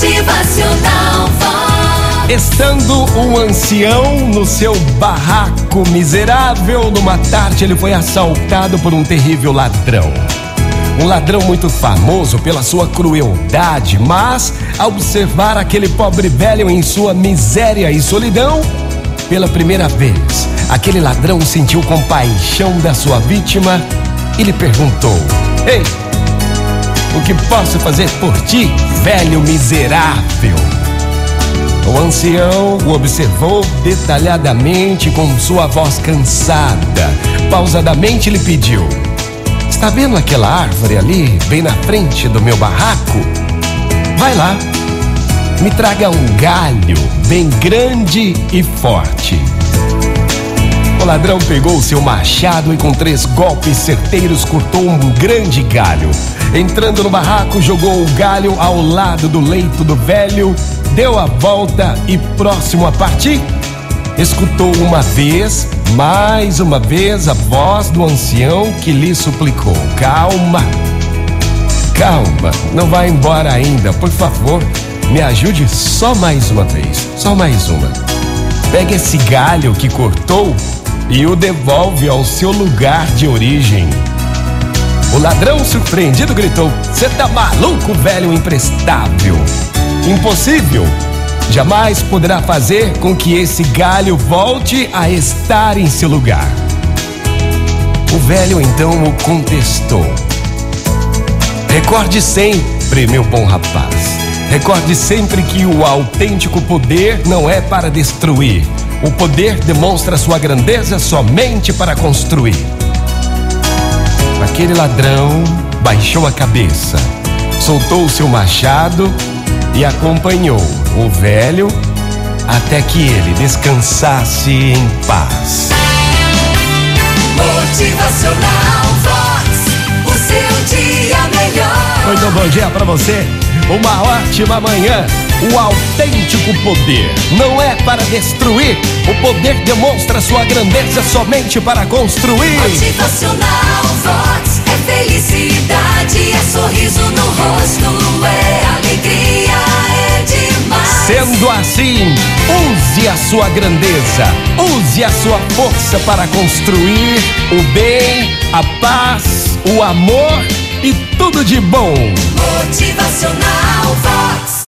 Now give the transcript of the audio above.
Motivacional. Estando um ancião no seu barraco miserável, numa tarde ele foi assaltado por um terrível ladrão. Um ladrão muito famoso pela sua crueldade, mas ao observar aquele pobre velho em sua miséria e solidão, pela primeira vez, aquele ladrão sentiu compaixão da sua vítima e lhe perguntou: Ei, o que posso fazer por ti, velho miserável? O ancião o observou detalhadamente com sua voz cansada. Pausadamente lhe pediu: Está vendo aquela árvore ali, bem na frente do meu barraco? Vai lá, me traga um galho bem grande e forte. O ladrão pegou seu machado e, com três golpes certeiros, cortou um grande galho. Entrando no barraco, jogou o galho ao lado do leito do velho, deu a volta e, próximo a partir, escutou uma vez, mais uma vez, a voz do ancião que lhe suplicou: Calma, calma, não vá embora ainda, por favor, me ajude só mais uma vez, só mais uma. Pegue esse galho que cortou e o devolve ao seu lugar de origem. O ladrão surpreendido gritou: Você tá maluco, velho imprestável? Impossível! Jamais poderá fazer com que esse galho volte a estar em seu lugar. O velho então o contestou. Recorde sempre, meu bom rapaz. Recorde sempre que o autêntico poder não é para destruir. O poder demonstra sua grandeza somente para construir. Aquele ladrão baixou a cabeça, soltou o seu machado e acompanhou o velho até que ele descansasse em paz. Motivacional Vox. O seu dia melhor. Muito bom dia para você. Uma ótima manhã. O autêntico poder não é para destruir. O poder demonstra sua grandeza somente para construir. Motivacional Vox. É felicidade, é sorriso no rosto, é alegria, é demais. Sendo assim, use a sua grandeza, use a sua força para construir o bem, a paz, o amor e tudo de bom. Motivacional Vox.